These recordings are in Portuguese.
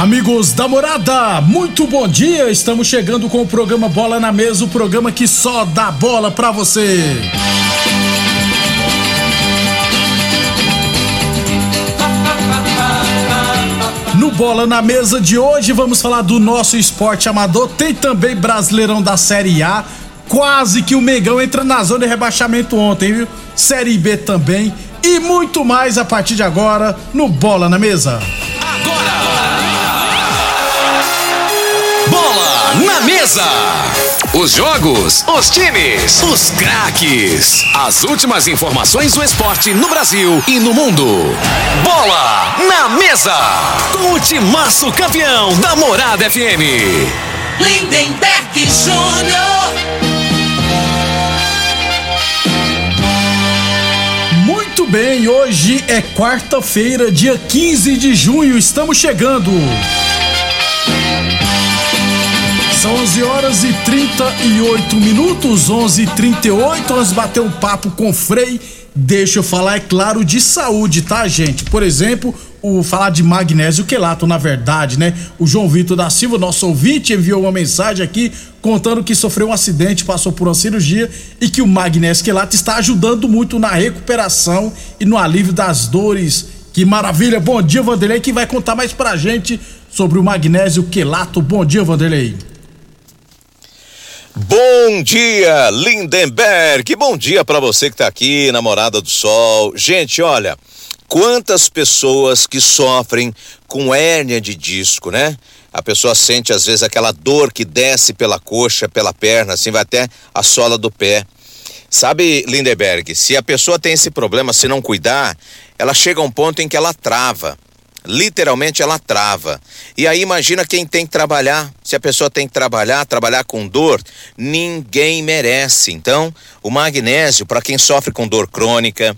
Amigos da morada, muito bom dia. Estamos chegando com o programa Bola na Mesa o programa que só dá bola pra você. No Bola na Mesa de hoje, vamos falar do nosso esporte amador. Tem também Brasileirão da Série A. Quase que o Mengão entra na zona de rebaixamento ontem, viu? Série B também. E muito mais a partir de agora no Bola na Mesa. Na mesa. Os jogos, os times, os craques. As últimas informações do esporte no Brasil e no mundo. Bola na mesa. Com o timaço campeão da Morada FM. Lindenberg Júnior. Muito bem, hoje é quarta-feira, dia 15 de junho, estamos chegando. São 11 horas e 38 minutos, 11 h 38 Nós bater um papo com o Frei. Deixa eu falar, é claro, de saúde, tá, gente? Por exemplo, o falar de magnésio quelato, na verdade, né? O João Vitor da Silva, nosso ouvinte, enviou uma mensagem aqui contando que sofreu um acidente, passou por uma cirurgia e que o magnésio quelato está ajudando muito na recuperação e no alívio das dores. Que maravilha! Bom dia, Vanderlei, que vai contar mais pra gente sobre o magnésio quelato. Bom dia, Vanderlei. Bom dia, Lindenberg. Bom dia para você que tá aqui, namorada do Sol. Gente, olha, quantas pessoas que sofrem com hérnia de disco, né? A pessoa sente às vezes aquela dor que desce pela coxa, pela perna, assim vai até a sola do pé. Sabe, Lindenberg, se a pessoa tem esse problema, se não cuidar, ela chega a um ponto em que ela trava. Literalmente ela trava. E aí imagina quem tem que trabalhar. Se a pessoa tem que trabalhar, trabalhar com dor, ninguém merece. Então, o magnésio, para quem sofre com dor crônica,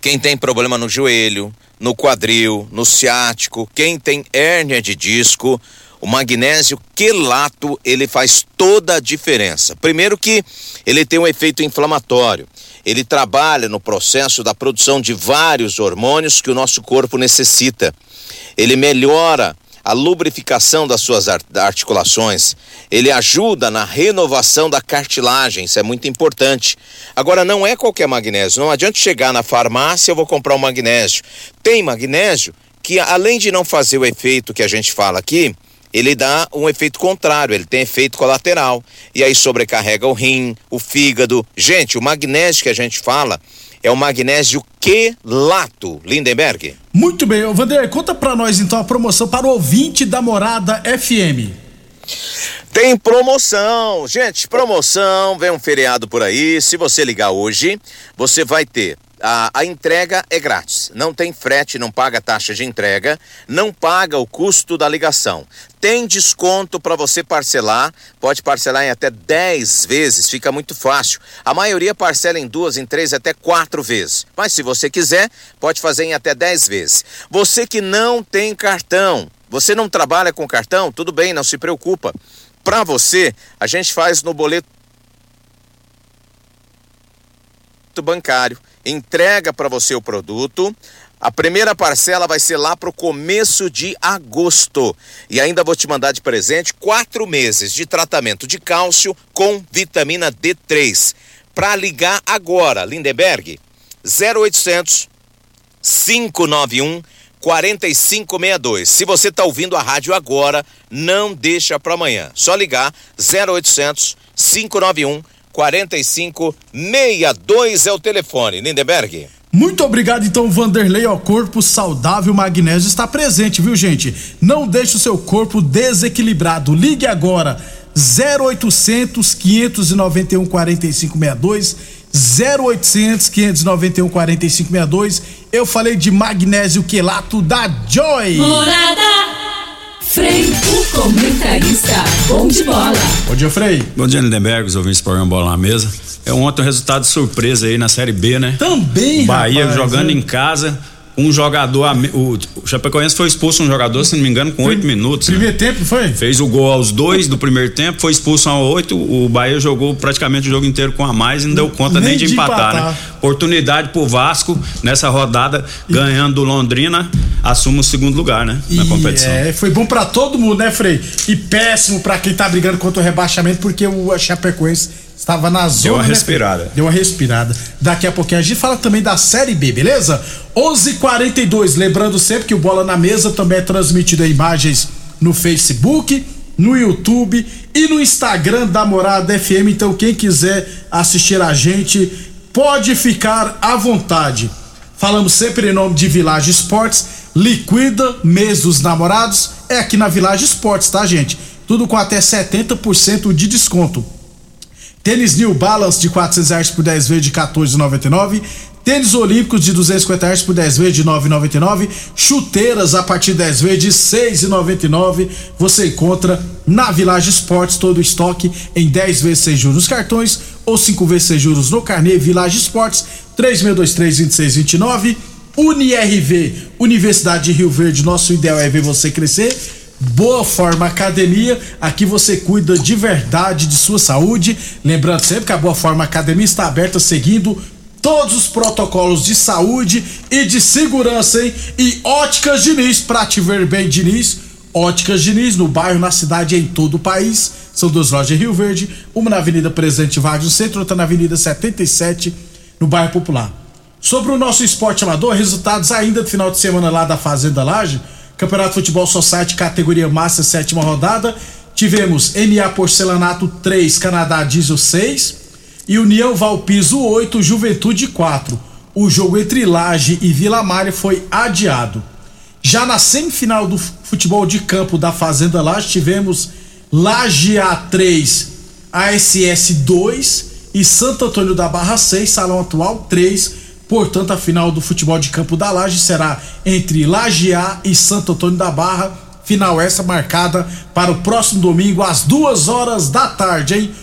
quem tem problema no joelho, no quadril, no ciático, quem tem hérnia de disco, o magnésio quelato, ele faz toda a diferença. Primeiro que ele tem um efeito inflamatório. Ele trabalha no processo da produção de vários hormônios que o nosso corpo necessita. Ele melhora a lubrificação das suas articulações. Ele ajuda na renovação da cartilagem, isso é muito importante. Agora, não é qualquer magnésio. Não adianta chegar na farmácia, eu vou comprar um magnésio. Tem magnésio que, além de não fazer o efeito que a gente fala aqui, ele dá um efeito contrário, ele tem efeito colateral. E aí sobrecarrega o rim, o fígado. Gente, o magnésio que a gente fala é o magnésio quelato, Lindenberg. Muito bem, ô Vanderlei, conta pra nós então a promoção para o ouvinte da Morada FM. Tem promoção, gente, promoção, vem um feriado por aí. Se você ligar hoje, você vai ter a, a, entrega é grátis. Não tem frete, não paga taxa de entrega, não paga o custo da ligação. Tem desconto para você parcelar, pode parcelar em até 10 vezes, fica muito fácil. A maioria parcela em duas, em três, até quatro vezes. Mas se você quiser, pode fazer em até 10 vezes. Você que não tem cartão, você não trabalha com cartão, tudo bem, não se preocupa. Para você, a gente faz no boleto bancário entrega para você o produto. A primeira parcela vai ser lá para o começo de agosto. E ainda vou te mandar de presente quatro meses de tratamento de cálcio com vitamina D3. Para ligar agora, Lindenberg, 0800 591 4562. Se você está ouvindo a rádio agora, não deixa para amanhã. Só ligar 0800 591 4562 é o telefone. Lindenberg. Muito obrigado, então, Vanderlei. Ó, corpo saudável, magnésio está presente, viu, gente? Não deixe o seu corpo desequilibrado. Ligue agora. 0800 591 4562 0800 591 4562. Eu falei de magnésio quelato da Joy. Morada. Frei, o comentarista, bom de bola. Bom dia, Frei. Bom dia, Lindenberg, os ouvintes do programa Bola na Mesa. É ontem um resultado de surpresa aí na Série B, né? Também, Bahia rapaz, jogando né? em casa, um jogador, a o, o Chapecoense foi expulso um jogador, se não me engano, com oito minutos. né? Primeiro tempo, foi? Fez o gol aos dois do primeiro tempo, foi expulso aos oito. O Bahia jogou praticamente o jogo inteiro com a mais e não deu conta nem, Nem de empatar, empatar. né? Oportunidade pro Vasco nessa rodada, ganhando do Londrina, assume o segundo lugar, né? Na E, competição. É, foi bom pra todo mundo, né, Frei? E péssimo pra quem tá brigando contra o rebaixamento, porque o Chapecoense estava na zona. uma né, respirada. Frei? Deu uma respirada. Daqui a pouquinho a gente fala também da Série B, beleza? 11:42. Lembrando sempre que o Bola na Mesa também é transmitido em imagens no Facebook, no YouTube e no Instagram da Morada FM. Então, quem quiser assistir a gente, pode ficar à vontade. Falamos sempre em nome de Village Esportes. Liquida mês dos namorados. É aqui na Village Esportes, tá, gente? Tudo com até 70% de desconto. Tênis New Balance de 400 reais por 10 vezes de 14,99. Tênis Olímpicos de 250 reais por 10 vezes de 9,99. Chuteiras a partir de 10 vezes de 6,99. Você encontra na Village Esportes todo o estoque em 10 vezes sem juros cartões ou 5 vezes sem juros no carnê Village Esportes 3623-2629. UniRV, Universidade de Rio Verde, nosso ideal é ver você crescer. Boa Forma Academia, aqui você cuida de verdade de sua saúde. Lembrando sempre que a Boa Forma Academia está aberta seguindo todos os protocolos de saúde e de segurança, hein? E Óticas Diniz, pra te ver bem, Diniz. Óticas Diniz, no bairro, na cidade e em todo o país. São duas lojas em Rio Verde, uma na Avenida Presidente Vargas no centro, outra na Avenida 77, no bairro Popular. Sobre o nosso esporte amador, resultados ainda do final de semana lá da Fazenda Laje, Campeonato Futebol Society, categoria Massa, sétima rodada. Tivemos MA Porcelanato 3, Canadá Diesel 6 e União Valpiso 8, Juventude 4. O jogo entre Laje e Vila Malha foi adiado. Já na semifinal do futebol de campo da Fazenda Laje, tivemos Laje A3, ASS 2 e Santo Antônio da Barra 6, Salão Atual 3. Portanto, a final do futebol de campo da Laje será entre Laje A e Santo Antônio da Barra. Final essa marcada para o próximo domingo às duas horas da tarde, hein?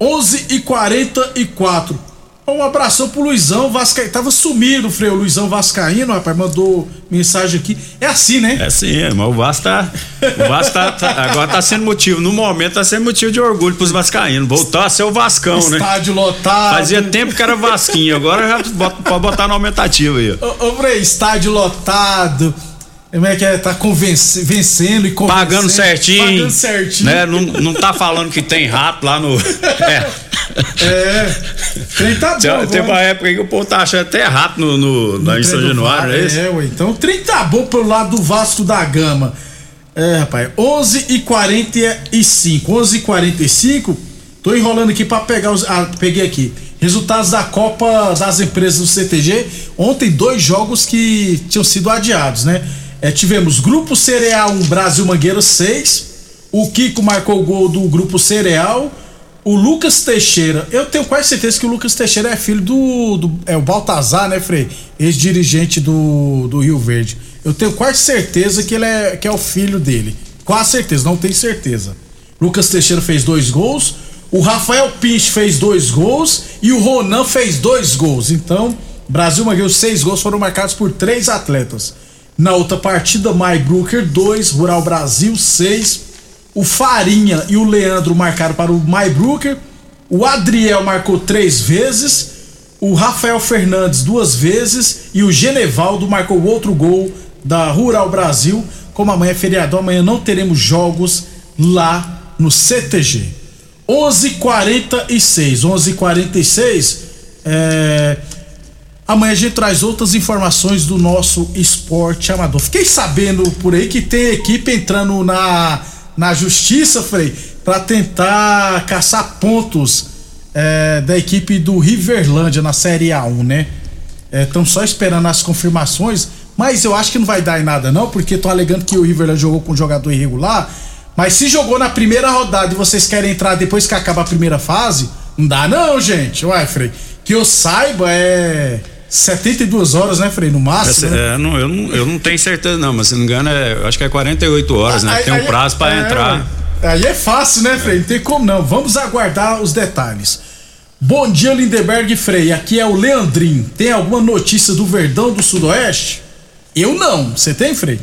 11 e 44 Um abração pro Luizão Vascaíno. Tava sumido, Freio. Luizão Vascaíno, rapaz, mandou mensagem aqui. É assim, né? É sim, é, mas o Vasco tá. O Vasco tá, tá- agora tá sendo motivo, no momento tá sendo motivo de orgulho pros Vascaínos. Voltou a ser o Vascão, né? Estádio lotado. Fazia tempo que era Vasquinho, agora já bota, pode botar no aumentativo aí. Ô, ô Frei, estádio lotado. Como é que é? Tá convenci- vencendo e convencendo. Pagando certinho. Pagando certinho. Né? Não, não tá falando que tem rato lá no. É. É. Tá bom. Tem, tem uma época que o povo tá achando até rato no, no, lá em São Januário, não é isso? É, ué. Então o trem tá bom pelo lado do Vasco da Gama. É, rapaz. 11 e 45 11 e 45 Tô enrolando aqui pra pegar os. Ah, peguei aqui. Resultados da Copa das Empresas do CTG. Ontem, dois jogos que tinham sido adiados, né? É, tivemos Grupo Cereal 1, Brasil Mangueira 6. O Kiko marcou o gol do Grupo Cereal. O Lucas Teixeira, eu tenho quase certeza que o Lucas Teixeira é filho do. do- é o Baltazar, né, Frei? Ex-dirigente do, do Rio Verde. Eu tenho quase certeza que ele é, que é o filho dele. Quase certeza, não tenho certeza. Lucas Teixeira fez dois gols. O Rafael Pinch fez dois gols. E o Ronan fez dois gols. Então, Brasil Mangueiro, seis gols foram marcados por três atletas. Na outra partida, Mai Brooker 2, Rural Brasil 6. O Farinha e o Leandro marcaram para o Mai Brooker. O Adriel marcou três vezes. O Rafael Fernandes duas vezes. E o Genevaldo marcou outro gol da Rural Brasil. Como amanhã é feriadão, amanhã não teremos jogos lá no CTG. 11:46, 11:46. É, Amanhã a gente traz outras informações do nosso esporte amador. Fiquei sabendo por aí que tem equipe entrando na, na justiça, Frei, para tentar caçar pontos é, da equipe do Riverlândia na Série A1, né? Estão é, só esperando as confirmações, mas eu acho que não vai dar em nada não, porque estão alegando que o Riverlândia jogou com um jogador irregular. Mas se jogou na primeira rodada e vocês querem entrar depois que acaba a primeira fase, não dá não, gente. Uai, Frei. Que eu saiba é 72 horas, né, Frei? No máximo. né? é, não, eu, não, eu não tenho certeza, não, mas se não me engano, é, acho que é 48 horas, né? Aí- Tem um aí- prazo pra é, entrar. Aí é fácil, né, Frei? Não tem como não. Vamos aguardar os detalhes. Bom dia, Lindeberg e Frei. Aqui é o Leandrinho. Tem alguma notícia do Verdão do Sudoeste? Eu não. Você tem, Frei?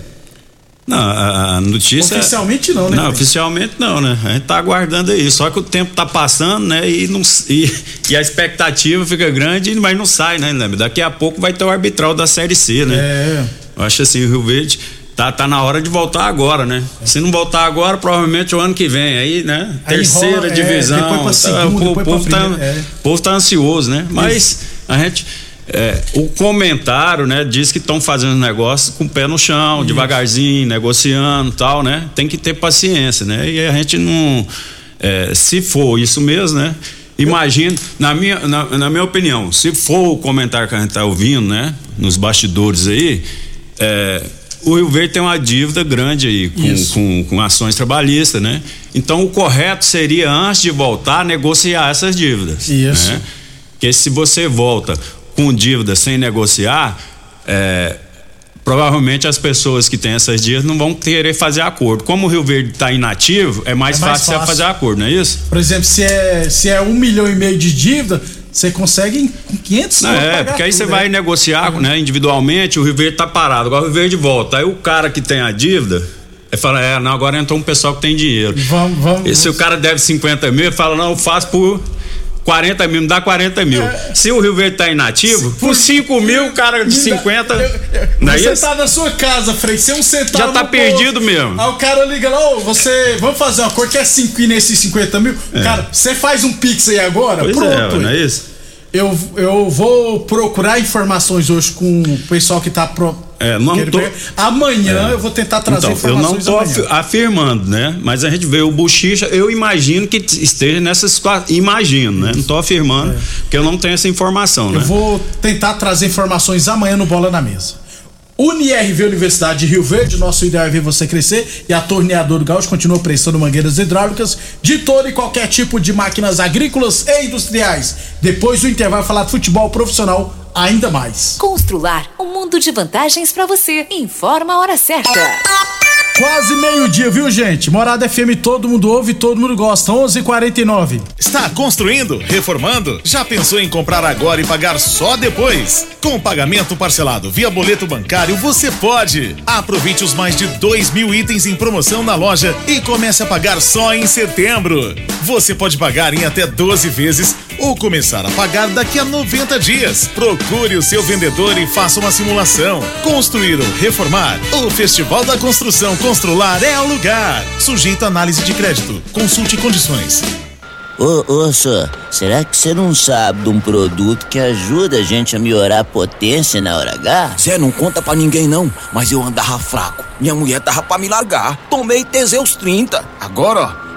Não, a, notícia. Oficialmente não, né, Não, oficialmente não, né? A gente tá aguardando aí. Só que o tempo tá passando, né? E, não, e, e a expectativa fica grande, mas não sai, né, Lembra? Daqui a pouco vai ter o arbitral da Série C, né? É. Eu acho assim, o Rio Verde tá, tá na hora de voltar agora, né? Se não voltar agora, provavelmente o ano que vem. Aí, né? Aí Terceira rola, é, divisão. depois pra tá, segunda, o, povo tá, é. o povo tá ansioso, né? Mas a gente. É, o comentário, né, diz que estão fazendo negócio com o pé no chão, devagarzinho, negociando tal, né? Tem que ter paciência, né? E a gente não. é, se for isso mesmo, né? Imagina, na minha, na, na minha opinião, se for o comentário que a gente tá ouvindo, né? Nos bastidores aí, é, o Rio Verde tem uma dívida grande aí com, Isso. com, com ações trabalhistas, né? Então o correto seria, antes de voltar, negociar essas dívidas. Isso. Né? Porque se você volta com dívida sem negociar, é, provavelmente as pessoas que têm essas dívidas não vão querer fazer acordo. Como o Rio Verde está inativo, é mais, É mais fácil, fácil. fazer acordo, não é isso? Por exemplo, se é, se é um milhão e meio de dívida, você consegue com 500 Não, é, porque aí tudo, você né? vai negociar né, individualmente, o Rio Verde tá parado, agora o Rio Verde volta. Aí o cara que tem a dívida, ele fala, é, não, agora entrou um pessoal que tem dinheiro. Vamos, vamos. E se o cara deve 50 mil, ele fala, não, eu faço por 40 mil, me dá 40 mil. Se o Rio Verde tá inativo, por 5 mil, o cara de Me dá- 50. Eu- eu- Não é você isso? tá na sua casa, Frei, sem um centavo. Já tá perdido bolso. mesmo. Aí o cara liga lá, ô, você. Vamos fazer uma cor que é 5 nesses 50 mil. Cara, você faz um pix aí agora? Pois Pronto. é, não é isso? Eu, eu vou procurar informações hoje com o pessoal que tá pro. É, não tô-. Amanhã eu vou tentar trazer Então, eu não informações. tô amanhã. afi- afirmando, né? Mas a gente vê o Buchicha, eu imagino que esteja nessa situação. Imagino, né? Não tô afirmando, porque eu não tenho essa informação, né? É. Eu vou tentar trazer informações amanhã no Bola na Mesa. UniRV Universidade de Rio Verde, nosso ideal é ver você crescer e a Torneadora Gaúcho continua prestando mangueiras hidráulicas de todo e qualquer tipo de máquinas agrícolas e industriais. Depois do intervalo falar de futebol profissional ainda mais. Constrular um mundo de vantagens pra você. Informa a hora certa. Quase meio-dia, viu, gente? Morada FM, todo mundo ouve, todo mundo gosta. 11:49. Está construindo? Reformando? Já pensou em comprar agora e pagar só depois? Com pagamento parcelado via boleto bancário, você pode. Aproveite os mais de 2 mil itens em promoção na loja e comece a pagar só em setembro. Você pode pagar em até 12 vezes ou começar a pagar daqui a 90 dias. Procure o seu vendedor e faça uma simulação. Construir ou reformar? O Festival da Construção Constrular é o lugar. Sujeito a análise de crédito. Consulte condições. Ô, ô, só, será que você não sabe de um produto que ajuda a gente a melhorar a potência na hora H? Zé, não conta pra ninguém não, mas eu andava fraco. Minha mulher tava pra me largar. Tomei Teseus 30. Agora, ó,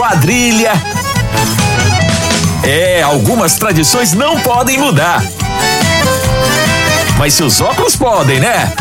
Quadrilha. É, algumas tradições não podem mudar. Mas seus óculos podem, né?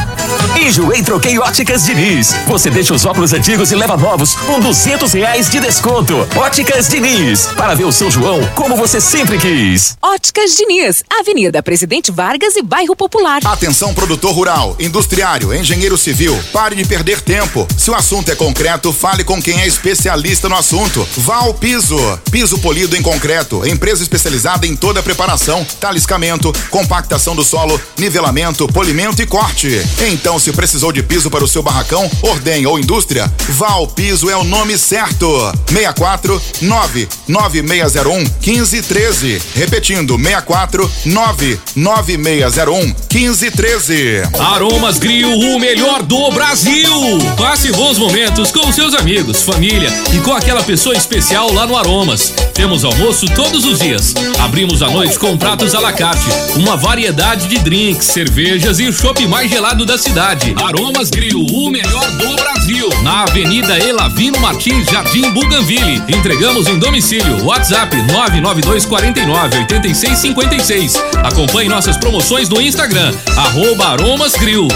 Enjoei Troquei Óticas Diniz. Você deixa os óculos antigos e leva novos com duzentos reais de desconto. Óticas Diniz, para ver o São João como você sempre quis. Óticas Diniz, Avenida Presidente Vargas e Bairro Popular. Atenção produtor rural, industriário, engenheiro civil, pare de perder tempo. Se o assunto é concreto, fale com quem é especialista no assunto. Val Piso, piso polido em concreto, empresa especializada em toda a preparação, taliscamento, compactação do solo, nivelamento, polimento e corte. Então, se precisou de piso para o seu barracão, ordem ou indústria, Val Piso é o nome certo. 64 99601 1513. Repetindo, 64 99601 1513. Aromas Grill, o melhor do Brasil. Passe bons momentos com seus amigos, família e com aquela pessoa especial lá no Aromas. Temos almoço todos os dias. Abrimos à noite com pratos à la carte, uma variedade de drinks, cervejas e o chopp mais gelado da cidade. Aromas Grill, o melhor do Brasil. Na Avenida Elavino Martins, Jardim Buganville. Entregamos em domicílio. WhatsApp 992 49 86 56. Acompanhe nossas promoções no Instagram, arroba Aromas Grill.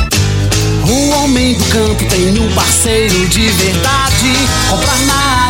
O homem do campo tem um parceiro de verdade. Comprar na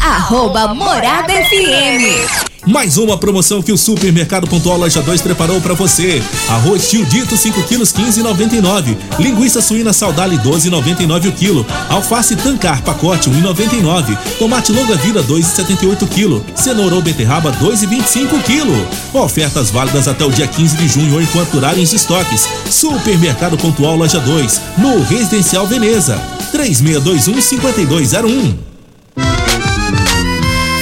arroba Morada FM. Mais uma promoção que o Supermercado Pontual Loja 2 preparou para você. Arroz tio dito 5 quilos 15,99. Linguiça suína saudale 12,99 o quilo. Alface tancar pacote 1,99. Tomate longa vida 2,78 quilo. Cenoura ou beterraba 2,25 quilo. Ofertas válidas até o dia 15 de junho ou enquanto durarem os estoques. Supermercado Pontual Loja 2, no Residencial Veneza. 3621 5201.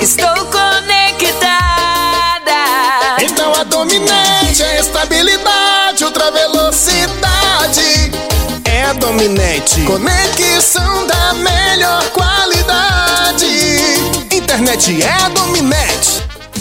Estou conectada. Então a dominante é estabilidade, ultra velocidade. É a dominante. Conexão da melhor qualidade. Internet é a dominante.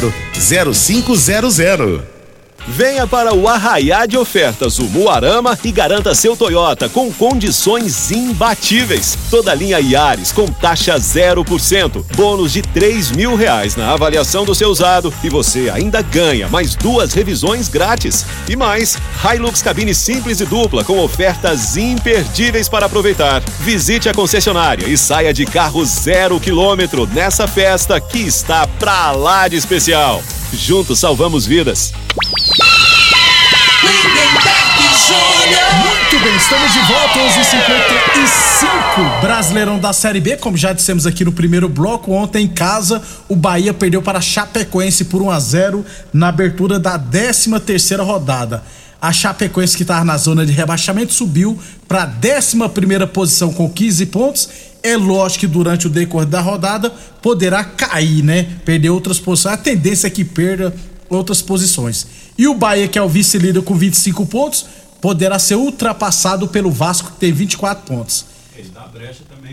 0500. Venha para o Arraiá de Ofertas, o Muarama e garanta seu Toyota com condições imbatíveis. Toda linha Yaris com taxa 0%, bônus de 3 mil reais na avaliação do seu usado e você ainda ganha mais duas revisões grátis. E mais, Hilux cabine simples e dupla com ofertas imperdíveis para aproveitar. Visite a concessionária e saia de carro zero quilômetro nessa festa que está pra lá de especial. Juntos salvamos vidas. Muito bem, estamos de volta, 11h55, Brasileirão da Série B, como já dissemos aqui no primeiro bloco, ontem em casa, o Bahia perdeu para Chapecoense por 1 a 0 na abertura da 13 terceira rodada. A Chapecoense que estava na zona de rebaixamento subiu para a 11 primeira posição com 15 pontos É lógico que durante o decorrer da rodada poderá cair, né? Perder outras posições. A tendência é que perda outras posições. E o Bahia, que é o vice-líder com 25 pontos, poderá ser ultrapassado pelo Vasco, que tem 24 pontos.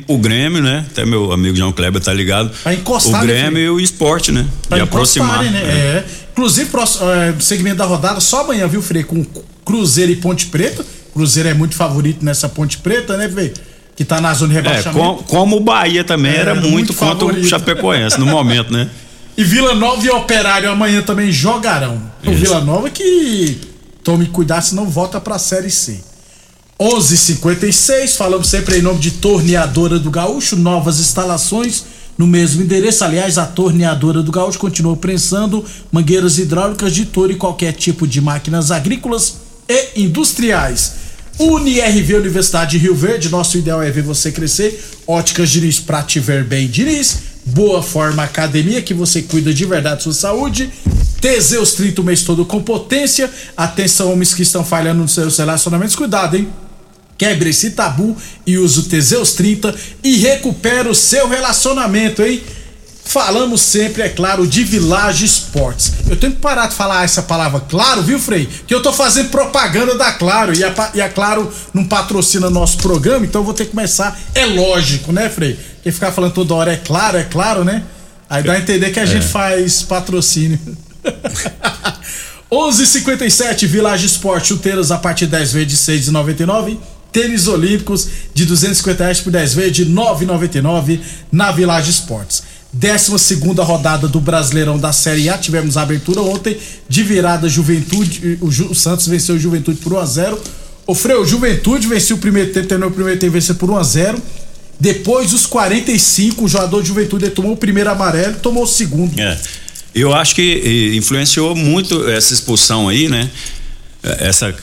O Grêmio, né? Até meu amigo João Kleber tá ligado. Pra encostar, o né, Grêmio e o esporte, né? Pra e aproximar. né? É. Inclusive, próximo, é, segmento da rodada, só amanhã, viu, Frei? Com Cruzeiro e Ponte Preta. Cruzeiro é muito favorito nessa Ponte Preta, né, Frei? Que tá na zona de É, rebaixamento. com- como o Bahia também É, era muito, muito contra o Chapecoense no momento, né? E Vila Nova e Operário amanhã também jogarão. O. Vila Nova que tome cuidado, senão volta pra Série C. 11:56 falamos sempre em nome de Torneadora do Gaúcho, novas instalações no mesmo endereço. Aliás, a Torneadora do Gaúcho continua prensando mangueiras hidráulicas de touro e qualquer tipo de máquinas agrícolas e industriais. UniRV Universidade de Rio Verde, nosso ideal é ver você crescer. Óticas Diniz pra te ver bem, Diniz. Boa Forma Academia, que você cuida de verdade da sua saúde. Teseus 30 o mês todo com potência. Atenção, homens que estão falhando nos seus relacionamentos, cuidado, hein? Quebre esse tabu e use o Teseus 30 e recupera o seu relacionamento, hein? Falamos sempre, é claro, de Village Esportes. Eu tenho que parar de falar essa palavra claro, viu, Frei? Que eu tô fazendo propaganda da Claro e a, e a Claro não patrocina nosso programa, então eu vou ter que começar. É lógico, né, Frei? Porque ficar falando toda hora é claro, é claro, né? Aí dá a entender que a gente faz patrocínio. 11:57 Village Esporte chuteiras a partir de 10 vezes de 6,99. Tênis olímpicos de 250 reais por 10 vezes de 9,99 na Village Esportes. 12 rodada do Brasileirão da Série A. Tivemos a abertura ontem de virada Juventude. O, Ju- o Santos venceu o Juventude por 1x0. O Freio, Juventude venceu o primeiro tempo, terminou o primeiro tempo venceu por 1x0. Depois dos 45, o jogador de Juventude tomou o primeiro amarelo tomou o segundo. É. Eu acho que eh, influenciou muito essa expulsão aí, né? Eh, Essa.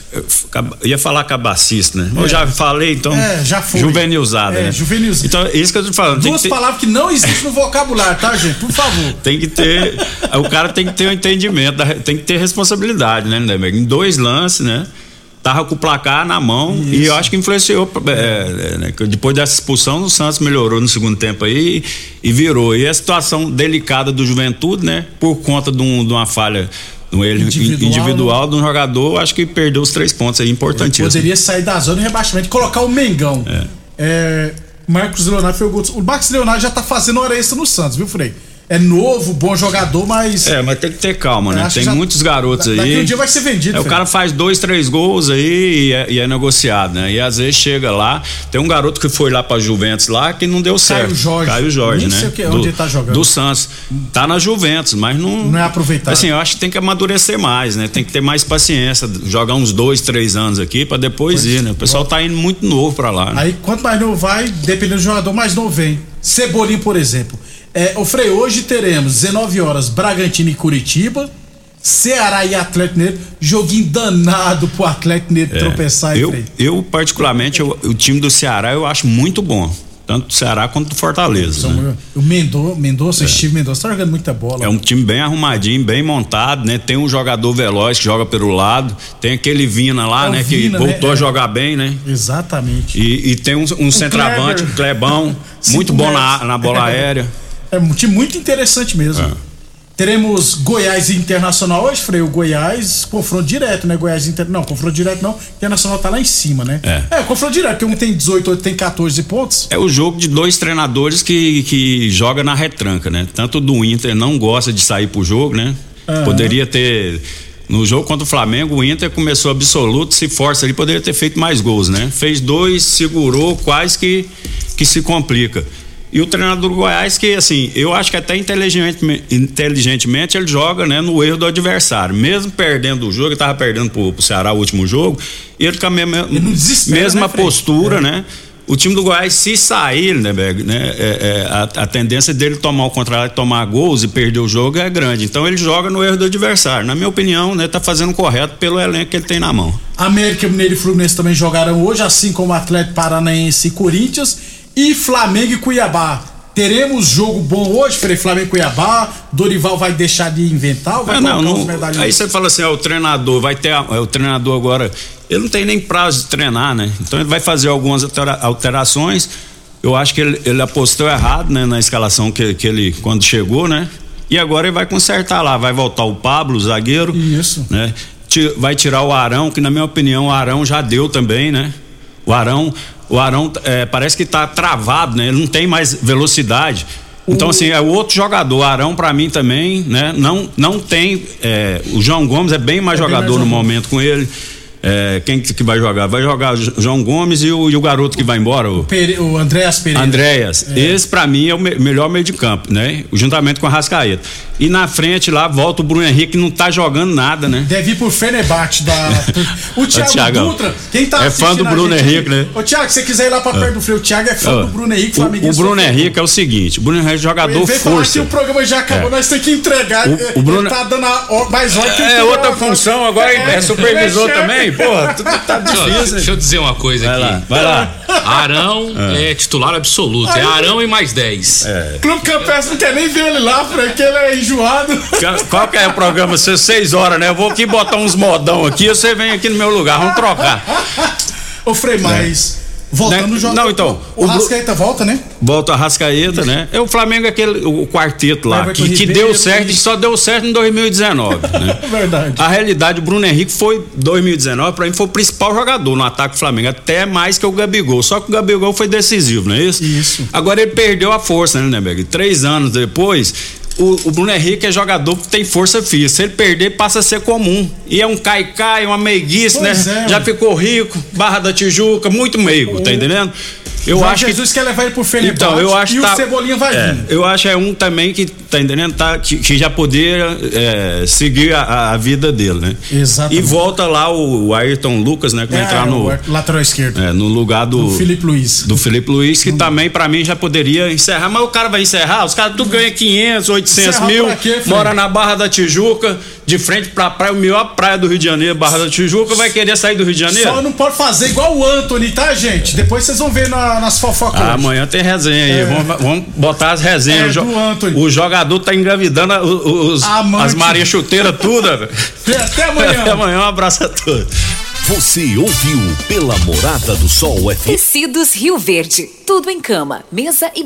Ia falar cabacista, né? Eu É. já falei, então. É, já foi. Juvenilzada, É, né? juvenilzada. Então, isso que eu tô falando. Duas ter, palavras que não existem no vocabulário, tá, gente? Por favor. tem que ter. o cara tem que ter um entendimento, tem que ter responsabilidade, né, Lindenberg? Em dois lances, né? Tava com o placar na mão e eu acho que influenciou. é, é, né, depois dessa expulsão, o Santos melhorou no segundo tempo aí e virou. E a situação delicada do Juventude, né? Por conta de, um- de uma falha Individual, individual, de um jogador, acho que perdeu os três pontos aí importantíssimos. Poderia sair da zona de rebaixamento e colocar o Mengão. É, Marcos Leonardo foi o gol. O Marcos Leonardo já tá fazendo hora extra no Santos, viu, Frei? É novo, bom jogador, mas. É, mas tem que ter calma, né? Tem já- muitos garotos da- aí. daqui um dia vai ser vendido, É, o cara faz dois, três gols aí e é, e é negociado, né? E às vezes chega lá. Tem um garoto que foi lá pra Juventus lá que não deu certo. Jorge. Caio Jorge, Nem né? sei o que- do, onde ele tá jogando. Do Santos. Tá na Juventus, mas não. Não é aproveitado. Assim, eu acho que tem que amadurecer mais, né? Tem que ter mais paciência. Jogar uns dois, três anos aqui pra depois ir, né? O pessoal tá indo muito novo pra lá. Né? Aí, quanto mais novo vai, dependendo do jogador, mais novo vem. Cebolinha, por exemplo. É, ô Frei, hoje teremos 19 horas Bragantino e Curitiba, Ceará e Atlético Mineiro. Joguinho danado pro Atlético Mineiro É, tropeçar, eu, Frei? eu, particularmente, eu- o time do Ceará eu acho muito bom. Tanto do Ceará quanto do Fortaleza. né? O Mendo, Mendonça, Steve Mendonça, tá jogando muita bola. É um time bem arrumadinho, bem montado, né? Tem um jogador veloz que joga pelo lado, tem aquele Vina lá, É né? Vina, que voltou né? a É. jogar bem, né? Exatamente. E, e tem um, um centroavante, Kleber. o Clebão, muito bom na, na bola aérea. É um time muito interessante mesmo. É. Teremos Goiás e Internacional hoje, Frei. O Goiás, confronto direto, né? Goiás Inter... Não, confronto direto não. Internacional tá lá em cima, né? É. confronto direto, porque um tem 18, outro tem 14 pontos. É o jogo de dois treinadores que, que joga na retranca, né? Tanto do Inter não gosta de sair pro jogo, né? Poderia ter. No jogo contra o Flamengo, o Inter começou absoluto, se força ali, poderia ter feito mais gols, né? Fez dois, segurou, quase que, que se complica. E o treinador do Goiás, que assim, eu acho que até inteligentemente, inteligentemente ele joga né, no erro do adversário. Mesmo perdendo o jogo, ele tava perdendo pro, pro Ceará o último jogo, ele com a mesma, mesma né, postura, né? O time do Goiás, se sair, né, né é- é, a, a tendência dele tomar o contrário, tomar gols e perder o jogo é grande. Então ele joga no erro do adversário. Na minha opinião, né, tá fazendo correto pelo elenco que ele tem na mão. América Mineiro e Fluminense também jogarão hoje, assim como Atlético Paranaense e Corinthians. E Flamengo e Cuiabá. Teremos jogo bom hoje, Frei Flamengo e Cuiabá. Dorival vai deixar de inventar ou vai Ah, não, não, medalhões? aí você fala assim, ó, o treinador vai ter, a- é, o treinador agora, ele não tem nem prazo de treinar, né? Então ele vai fazer algumas altera- alterações Eu acho que ele, ele apostou errado, né, na escalação que, que ele quando chegou, né? E agora ele vai consertar lá, vai voltar o Pablo, o zagueiro. Isso. Né? Vai tirar o Arão, que na minha opinião o Arão já deu também, né? O Arão, o Arão é, parece que tá travado, né? Ele não tem mais velocidade. Então, assim, é o outro jogador. O Arão, pra mim também, né? Não, não tem. é, o João Gomes é bem mais É bem jogador mais no momento com ele. É, quem que vai jogar? Vai jogar o Jo- João Gomes e o, e o garoto que vai embora, o Pere- o Andréas Pereira. Andréas. Esse pra mim é o me- melhor meio de campo, né? Juntamente com a Rascaeta. E na frente lá volta o Bruno Henrique que não tá jogando nada, né? Deve ir pro Fenerbahçe da. O Thiago Thiagão. Dutra, quem tá É fã do Bruno gente Henrique, né? Ô, Thiago, se você quiser ir lá pra perto do Freio, o Thiago é fã do Bruno Henrique, O, Flamenguista. o Bruno. Henrique é o seguinte: o Bruno Henrique é jogador Ele veio falar que força. o programa já acabou, É. nós temos que entregar. O- o Bruno- tá dando a, mais hora que o É Thiago outra função, agora é supervisor chefe. também, porra, tu- tu tá difícil. deixa eu dizer uma coisa Vai aqui. lá, vai lá. Arão é, titular absoluto. É Arão e mais 10. Clube Campestre não quer nem ver ele lá, porque ele é enjoado. Qual- que é o programa? Você seis horas, né? Eu vou aqui botar uns modão aqui, você vem aqui no meu lugar, vamos trocar. Ô, Frei, mas. Voltando Né? no jogo. Não, então, O, o Rascaeta volta, né? Volta a Rascaeta, né? É o Flamengo é aquele o quarteto lá, vai que, que deu certo e- só deu certo em 2019, né? É verdade. A realidade, o Bruno Henrique foi 2019, pra mim foi o principal jogador no ataque do Flamengo, até mais que o Gabigol. Só que o Gabigol foi decisivo, não é isso? Isso. Agora ele perdeu a força, né, Neberg? Três anos depois. O, o Bruno Henrique é jogador que tem força física. Se ele perder, passa a ser comum. E é um cai-cai, uma meiguice, Pois né? é, Já ficou rico, Barra da Tijuca, muito meigo, tá entendendo? Eu Jorge acho que Jesus quer levar ele pro Fenerbahçe. então, eu acho e que tá, o Cebolinha vai é, vir. Eu acho é um também que, tá entendendo? Tá, que, que já poderia é, seguir a, a vida dele, né? Exatamente. E volta lá o, o Ayrton Lucas, né? Que É, entrar no, lateral esquerdo. é, no lugar do, Do Felipe Luiz. do Felipe Luiz, que também pra mim já poderia encerrar, mas o cara vai encerrar, os caras tudo ganham 500, 800 Encerrar mil, quê, mora na Barra da Tijuca, de frente pra praia, o melhor praia do Rio de Janeiro, Barra da Tijuca, vai querer sair do Rio de Janeiro? Só não pode fazer igual o Anthony, tá, gente? Depois vocês vão ver na- nas fofocas. Ah, amanhã tem resenha aí. É. Vamos, vamos botar as resenhas. É, o, jo- Anthony. o jogador tá engravidando os, Amante. as Maria Chuteira, tudo. velho. Até amanhã. Até amanhã, um abraço a todos. Você ouviu pela Morada do Sol FM. Tecidos Rio Verde. Tudo em cama, mesa e